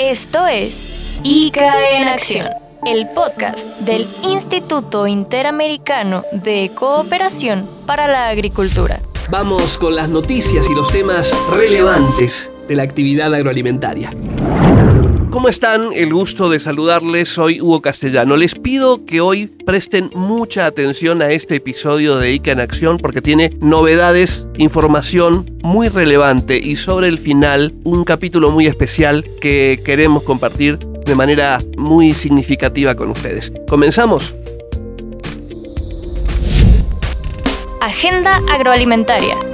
Esto es ICA en Acción, el podcast del Instituto Interamericano de Cooperación para la Agricultura. Vamos con las noticias y los temas relevantes de la actividad agroalimentaria. ¿Cómo están? El gusto de saludarles. Soy Hugo Castellano. Les pido que hoy presten mucha atención a este episodio de ICA en Acción porque tiene novedades, información muy relevante y sobre el final un capítulo muy especial que queremos compartir de manera muy significativa con ustedes. ¿Comenzamos? Agenda agroalimentaria.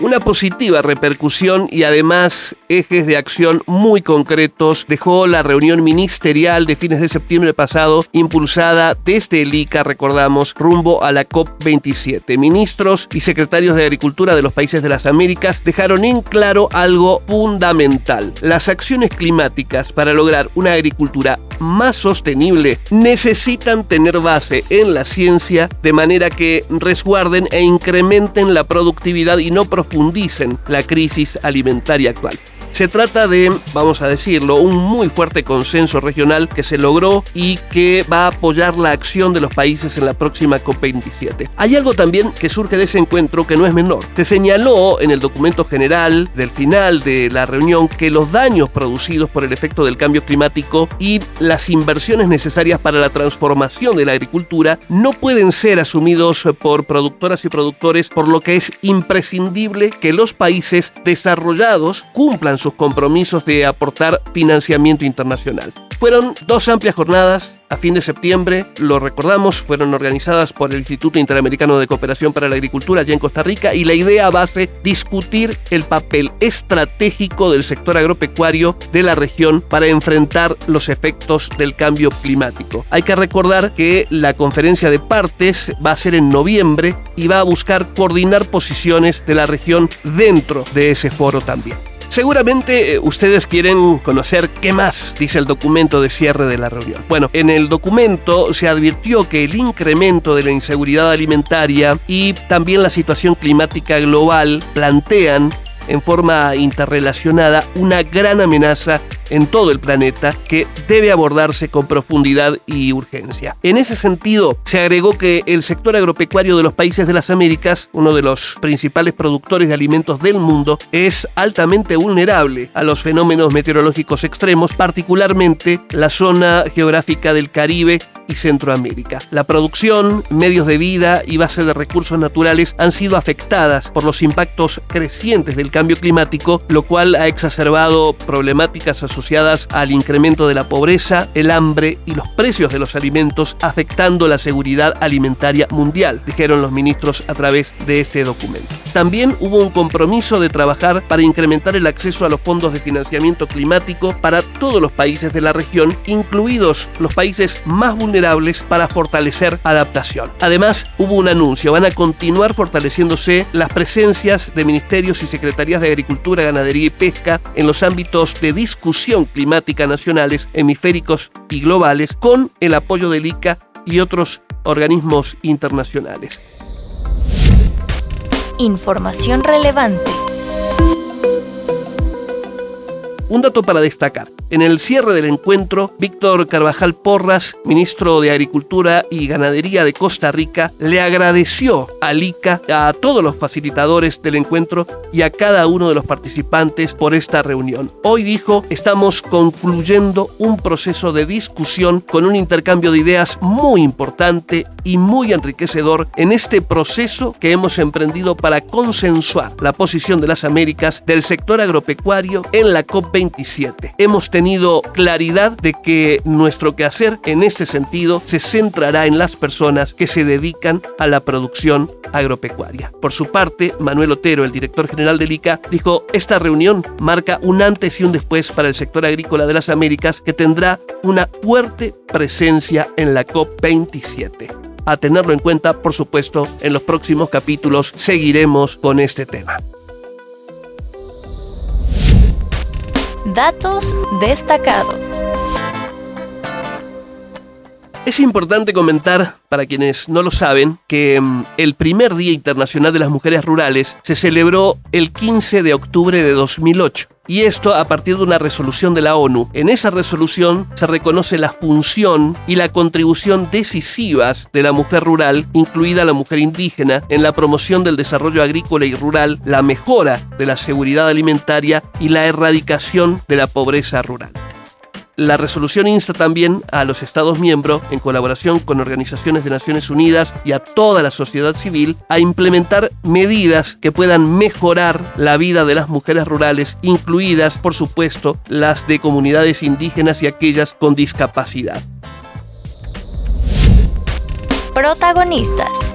Una positiva repercusión y además ejes de acción muy concretos dejó la reunión ministerial de fines de septiembre pasado impulsada desde el ICA, recordamos, rumbo a la COP27. Ministros y secretarios de Agricultura de los países de las Américas dejaron en claro algo fundamental. Las acciones climáticas para lograr una agricultura más sostenible necesitan tener base en la ciencia de manera que resguarden e incrementen la productividad y no profundicen la crisis alimentaria actual. Se trata de, vamos a decirlo, un muy fuerte consenso regional que se logró y que va a apoyar la acción de los países en la próxima COP27. Hay algo también que surge de ese encuentro que no es menor. Se señaló en el documento general del final de la reunión que los daños producidos por el efecto del cambio climático y las inversiones necesarias para la transformación de la agricultura no pueden ser asumidos por productoras y productores, por lo que es imprescindible que los países desarrollados cumplan sus compromisos de aportar financiamiento internacional. Fueron dos amplias jornadas a fin de septiembre, lo recordamos, fueron organizadas por el Instituto Interamericano de Cooperación para la Agricultura allá en Costa Rica y la idea base discutir el papel estratégico del sector agropecuario de la región para enfrentar los efectos del cambio climático. Hay que recordar que la conferencia de partes va a ser en noviembre y va a buscar coordinar posiciones de la región dentro de ese foro también. Seguramente eh, ustedes quieren conocer qué más dice el documento de cierre de la reunión. Bueno, en el documento se advirtió que el incremento de la inseguridad alimentaria y también la situación climática global plantean en forma interrelacionada una gran amenaza en todo el planeta que debe abordarse con profundidad y urgencia. En ese sentido, se agregó que el sector agropecuario de los países de las Américas, uno de los principales productores de alimentos del mundo, es altamente vulnerable a los fenómenos meteorológicos extremos, particularmente la zona geográfica del Caribe y Centroamérica. La producción, medios de vida y base de recursos naturales han sido afectadas por los impactos crecientes del cambio climático, lo cual ha exacerbado problemáticas asociadas al incremento de la pobreza, el hambre y los precios de los alimentos, afectando la seguridad alimentaria mundial, dijeron los ministros a través de este documento. También hubo un compromiso de trabajar para incrementar el acceso a los fondos de financiamiento climático para todos los países de la región, incluidos los países más vulnerables para fortalecer adaptación. Además, hubo un anuncio, van a continuar fortaleciéndose las presencias de ministerios y de Agricultura, Ganadería y Pesca en los ámbitos de discusión climática nacionales, hemisféricos y globales, con el apoyo del ICA y otros organismos internacionales. Información relevante. Un dato para destacar. En el cierre del encuentro, Víctor Carvajal Porras, ministro de Agricultura y Ganadería de Costa Rica, le agradeció al ICA, a todos los facilitadores del encuentro y a cada uno de los participantes por esta reunión. Hoy dijo, estamos concluyendo un proceso de discusión con un intercambio de ideas muy importante y muy enriquecedor en este proceso que hemos emprendido para consensuar la posición de las Américas del sector agropecuario en la COP27. Hemos tenido claridad de que nuestro quehacer en este sentido se centrará en las personas que se dedican a la producción agropecuaria. Por su parte, Manuel Otero, el director general del ICA, dijo, esta reunión marca un antes y un después para el sector agrícola de las Américas que tendrá una fuerte presencia en la COP27 a tenerlo en cuenta, por supuesto, en los próximos capítulos seguiremos con este tema. Datos destacados. Es importante comentar, para quienes no lo saben, que mm, el primer Día Internacional de las Mujeres Rurales se celebró el 15 de octubre de 2008. Y esto a partir de una resolución de la ONU. En esa resolución se reconoce la función y la contribución decisivas de la mujer rural, incluida la mujer indígena, en la promoción del desarrollo agrícola y rural, la mejora de la seguridad alimentaria y la erradicación de la pobreza rural. La resolución insta también a los Estados miembros, en colaboración con organizaciones de Naciones Unidas y a toda la sociedad civil, a implementar medidas que puedan mejorar la vida de las mujeres rurales, incluidas, por supuesto, las de comunidades indígenas y aquellas con discapacidad. Protagonistas.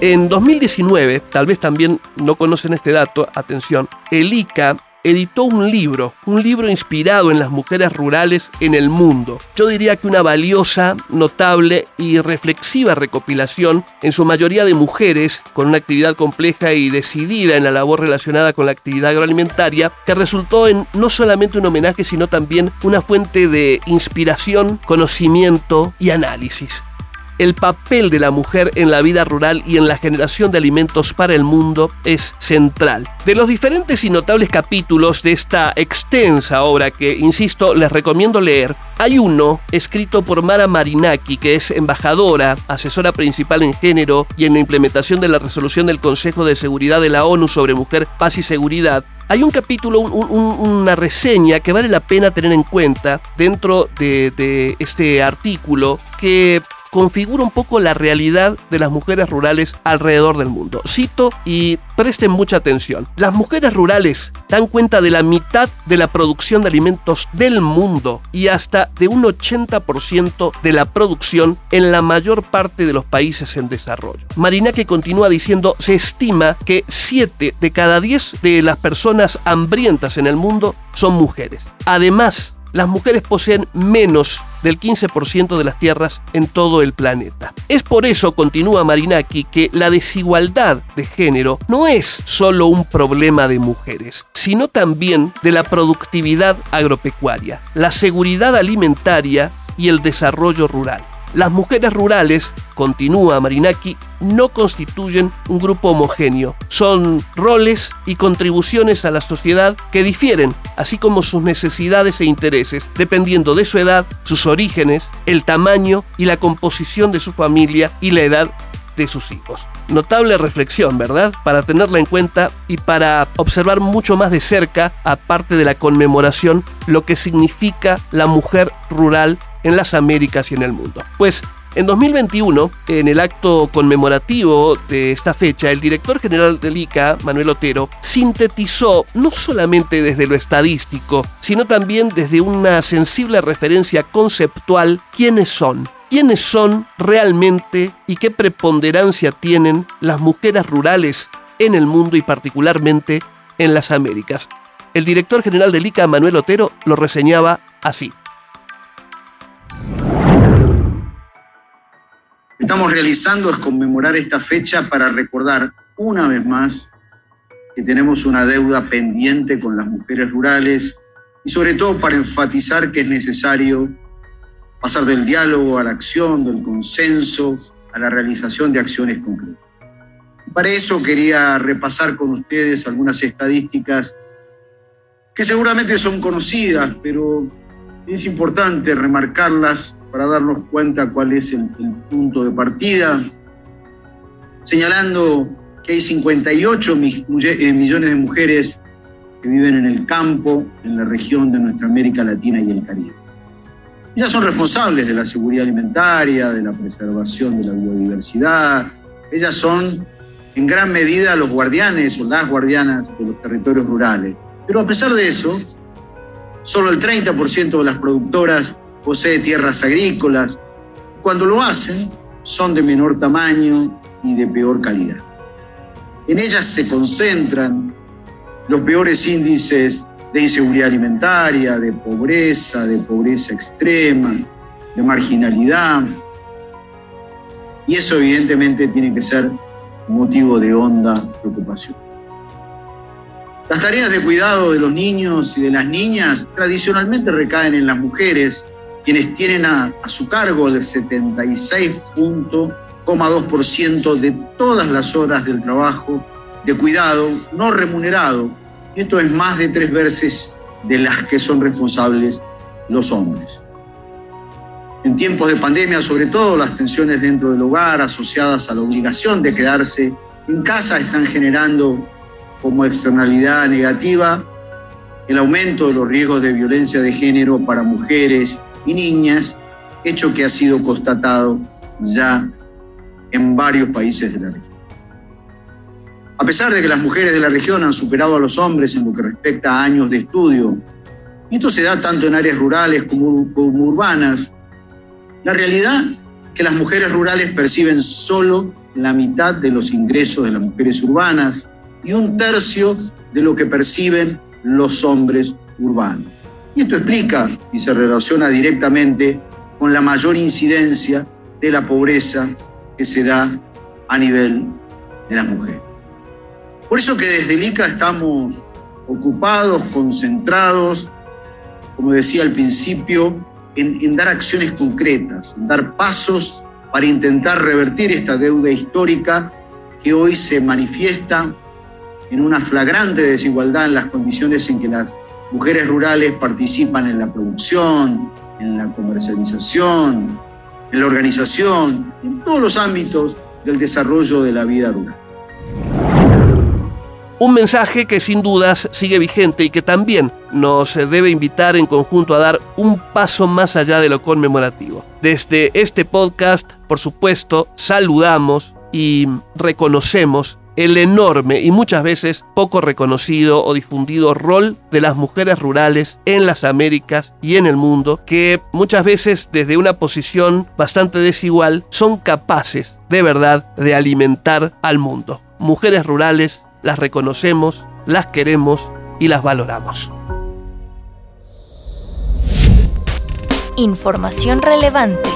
En 2019, tal vez también no conocen este dato, atención, el ICA editó un libro, un libro inspirado en las mujeres rurales en el mundo. Yo diría que una valiosa, notable y reflexiva recopilación, en su mayoría de mujeres, con una actividad compleja y decidida en la labor relacionada con la actividad agroalimentaria, que resultó en no solamente un homenaje, sino también una fuente de inspiración, conocimiento y análisis el papel de la mujer en la vida rural y en la generación de alimentos para el mundo es central. De los diferentes y notables capítulos de esta extensa obra que, insisto, les recomiendo leer, hay uno escrito por Mara Marinaki, que es embajadora, asesora principal en género y en la implementación de la resolución del Consejo de Seguridad de la ONU sobre Mujer, Paz y Seguridad, hay un capítulo, una reseña que vale la pena tener en cuenta dentro de, este artículo que configura un poco la realidad de las mujeres rurales alrededor del mundo. Cito y presten mucha atención. Las mujeres rurales dan cuenta de la mitad de la producción de alimentos del mundo y hasta de un 80% de la producción en la mayor parte de los países en desarrollo. Marina que continúa diciendo, se estima que 7 de cada 10 de las personas hambrientas en el mundo son mujeres. Además, las mujeres poseen menos del 15% de las tierras en todo el planeta. Es por eso, continúa Marinaki, que la desigualdad de género no es solo un problema de mujeres, sino también de la productividad agropecuaria, la seguridad alimentaria y el desarrollo rural. Las mujeres rurales, continúa Marinaki, no constituyen un grupo homogéneo. Son roles y contribuciones a la sociedad que difieren, así como sus necesidades e intereses, dependiendo de su edad, sus orígenes, el tamaño y la composición de su familia y la edad de sus hijos. Notable reflexión, ¿verdad? Para tenerla en cuenta y para observar mucho más de cerca, aparte de la conmemoración, lo que significa la mujer rural en las Américas y en el mundo. Pues en 2021, en el acto conmemorativo de esta fecha, el director general del ICA, Manuel Otero, sintetizó no solamente desde lo estadístico, sino también desde una sensible referencia conceptual quiénes son quiénes son realmente y qué preponderancia tienen las mujeres rurales en el mundo y particularmente en las Américas. El director general del ICA, Manuel Otero, lo reseñaba así. Estamos realizando es conmemorar esta fecha para recordar una vez más que tenemos una deuda pendiente con las mujeres rurales y sobre todo para enfatizar que es necesario pasar del diálogo a la acción, del consenso, a la realización de acciones concretas. Para eso quería repasar con ustedes algunas estadísticas que seguramente son conocidas, pero es importante remarcarlas para darnos cuenta cuál es el, punto de partida, señalando que hay 58 eh, millones de mujeres que viven en el campo, en la región de nuestra América Latina y el Caribe. Ellas son responsables de la seguridad alimentaria, de la preservación de la biodiversidad. Ellas son en gran medida los guardianes o las guardianas de los territorios rurales. Pero a pesar de eso, solo el 30% de las productoras posee tierras agrícolas. Cuando lo hacen, son de menor tamaño y de peor calidad. En ellas se concentran los peores índices de inseguridad alimentaria, de pobreza, de pobreza extrema, de marginalidad. Y eso evidentemente tiene que ser motivo de honda preocupación. Las tareas de cuidado de los niños y de las niñas tradicionalmente recaen en las mujeres, quienes tienen a, su cargo el 76,2% de todas las horas del trabajo de cuidado no remunerado. Esto es más de tres veces de las que son responsables los hombres. En tiempos de pandemia, sobre todo, las tensiones dentro del hogar asociadas a la obligación de quedarse en casa están generando como externalidad negativa el aumento de los riesgos de violencia de género para mujeres y niñas, hecho que ha sido constatado ya en varios países de la región. A pesar de que las mujeres de la región han superado a los hombres en lo que respecta a años de estudio, y esto se da tanto en áreas rurales como, como urbanas, la realidad es que las mujeres rurales perciben solo la mitad de los ingresos de las mujeres urbanas y un tercio de lo que perciben los hombres urbanos. Y esto explica y se relaciona directamente con la mayor incidencia de la pobreza que se da a nivel de las mujeres. Por eso que desde el ICA estamos ocupados, concentrados, como decía al principio, en, en, dar acciones concretas, en dar pasos para intentar revertir esta deuda histórica que hoy se manifiesta en una flagrante desigualdad en las condiciones en que las mujeres rurales participan en la producción, en la comercialización, en la organización, en todos los ámbitos del desarrollo de la vida rural. Un mensaje que sin dudas sigue vigente y que también nos debe invitar en conjunto a dar un paso más allá de lo conmemorativo. Desde este podcast, por supuesto, saludamos y reconocemos el enorme y muchas veces poco reconocido o difundido rol de las mujeres rurales en las Américas y en el mundo, que muchas veces desde una posición bastante desigual son capaces de verdad de alimentar al mundo. Mujeres rurales las reconocemos, las queremos y las valoramos. Información relevante.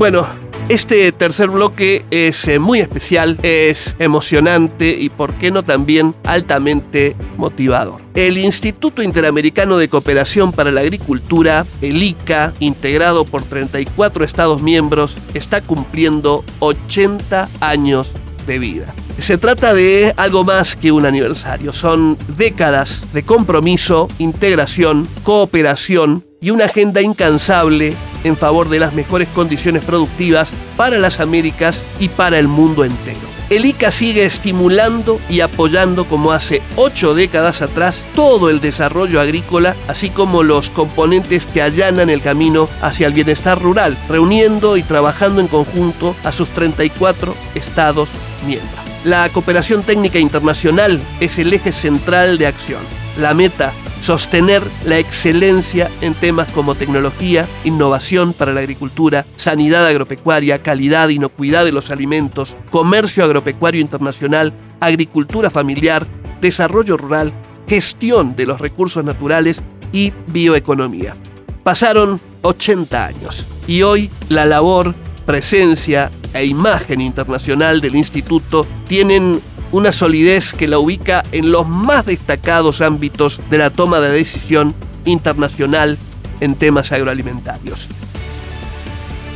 Bueno, este tercer bloque es eh, muy especial, es emocionante y, por qué no, también altamente motivador. El Instituto Interamericano de Cooperación para la Agricultura, el ICA, integrado por 34 Estados miembros, está cumpliendo 80 años de vida. Se trata de algo más que un aniversario, son décadas de compromiso, integración, cooperación y una agenda incansable en favor de las mejores condiciones productivas para las Américas y para el mundo entero. El ICA sigue estimulando y apoyando como hace ocho décadas atrás todo el desarrollo agrícola, así como los componentes que allanan el camino hacia el bienestar rural, reuniendo y trabajando en conjunto a sus 34 estados miembros. La cooperación técnica internacional es el eje central de acción. La meta sostener la excelencia en temas como tecnología, innovación para la agricultura, sanidad agropecuaria, calidad, inocuidad de los alimentos, comercio agropecuario internacional, agricultura familiar, desarrollo rural, gestión de los recursos naturales y bioeconomía. Pasaron 80 años y hoy la labor, presencia e imagen internacional del instituto tienen una solidez que la ubica en los más destacados ámbitos de la toma de decisión internacional en temas agroalimentarios.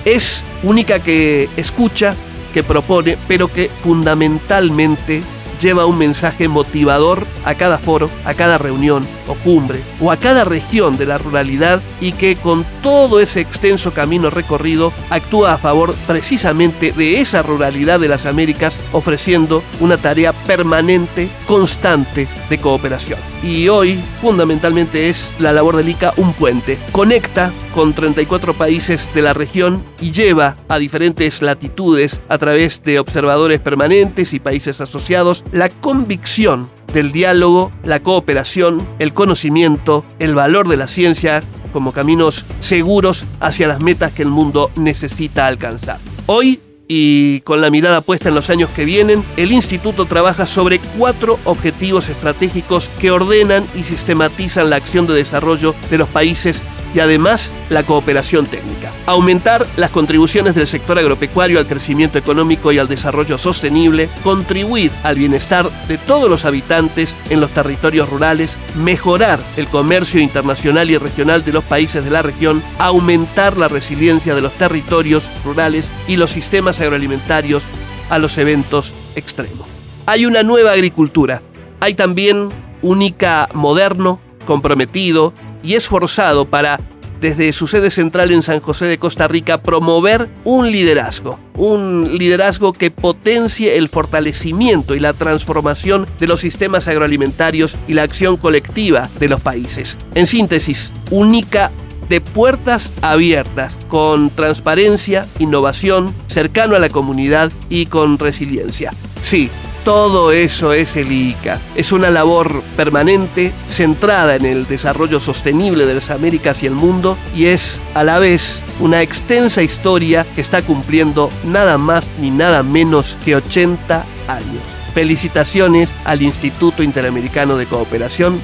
Es única que escucha, que propone, pero que fundamentalmente lleva un mensaje motivador a cada foro, a cada reunión o cumbre o a cada región de la ruralidad y que con todo ese extenso camino recorrido actúa a favor precisamente de esa ruralidad de las Américas ofreciendo una tarea permanente, constante de cooperación. Y hoy fundamentalmente es la labor del ICA un puente. Conecta con 34 países de la región y lleva a diferentes latitudes a través de observadores permanentes y países asociados la convicción del diálogo, la cooperación, el conocimiento, el valor de la ciencia como caminos seguros hacia las metas que el mundo necesita alcanzar. Hoy y con la mirada puesta en los años que vienen, el instituto trabaja sobre cuatro objetivos estratégicos que ordenan y sistematizan la acción de desarrollo de los países y además la cooperación técnica. Aumentar las contribuciones del sector agropecuario al crecimiento económico y al desarrollo sostenible, contribuir al bienestar de todos los habitantes en los territorios rurales, mejorar el comercio internacional y regional de los países de la región, aumentar la resiliencia de los territorios rurales y los sistemas agroalimentarios a los eventos extremos. Hay una nueva agricultura. Hay también un ICA moderno, comprometido y esforzado para, desde su sede central en San José de Costa Rica, promover un liderazgo. Un liderazgo que potencie el fortalecimiento y la transformación de los sistemas agroalimentarios y la acción colectiva de los países. En síntesis, un ICA de puertas abiertas, con transparencia, innovación, cercano a la comunidad y con resiliencia. Sí, todo eso es el ICA. Es una labor permanente, centrada en el desarrollo sostenible de las Américas y el mundo, y es a la vez una extensa historia que está cumpliendo nada más ni nada menos que 80 años. Felicitaciones al Instituto Interamericano de Cooperación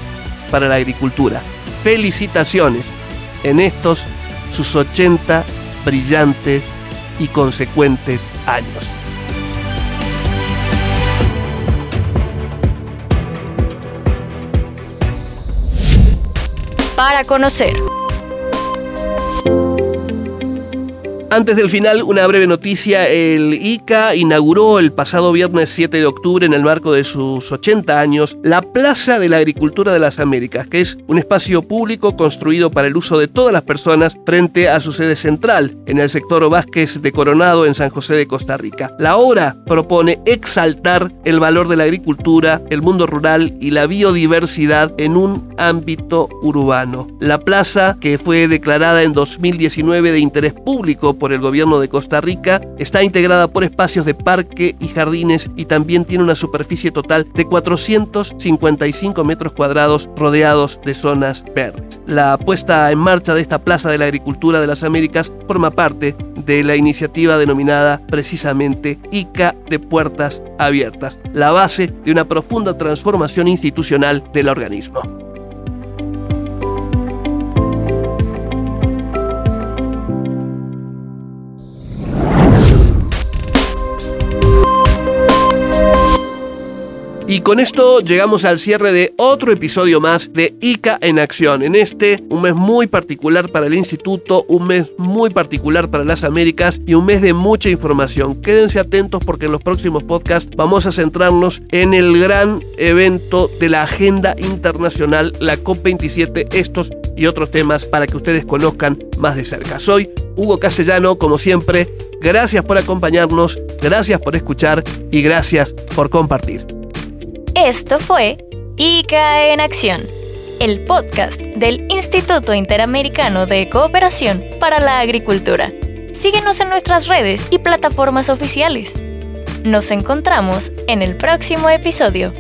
para la Agricultura. Felicitaciones en estos sus 80 brillantes y consecuentes años. Para conocer. Antes del final, una breve noticia. El ICA inauguró el pasado viernes 7 de octubre, en el marco de sus 80 años, la Plaza de la Agricultura de las Américas, que es un espacio público construido para el uso de todas las personas frente a su sede central, en el sector Vázquez de Coronado, en San José de Costa Rica. La obra propone exaltar el valor de la agricultura, el mundo rural y la biodiversidad en un ámbito urbano. La plaza, que fue declarada en 2019 de interés público por el gobierno de Costa Rica. Está integrada por espacios de parque y jardines y también tiene una superficie total de 455 metros cuadrados rodeados de zonas verdes. La puesta en marcha de esta Plaza de la Agricultura de las Américas forma parte de la iniciativa denominada precisamente ICA de Puertas Abiertas, la base de una profunda transformación institucional del organismo. Y con esto llegamos al cierre de otro episodio más de ICA en acción. En este, un mes muy particular para el instituto, un mes muy particular para las Américas y un mes de mucha información. Quédense atentos porque en los próximos podcasts vamos a centrarnos en el gran evento de la agenda internacional, la COP27, estos y otros temas para que ustedes conozcan más de cerca. Soy Hugo Castellano, como siempre. Gracias por acompañarnos, gracias por escuchar y gracias por compartir. Esto fue ICA en Acción, el podcast del Instituto Interamericano de Cooperación para la Agricultura. Síguenos en nuestras redes y plataformas oficiales. Nos encontramos en el próximo episodio.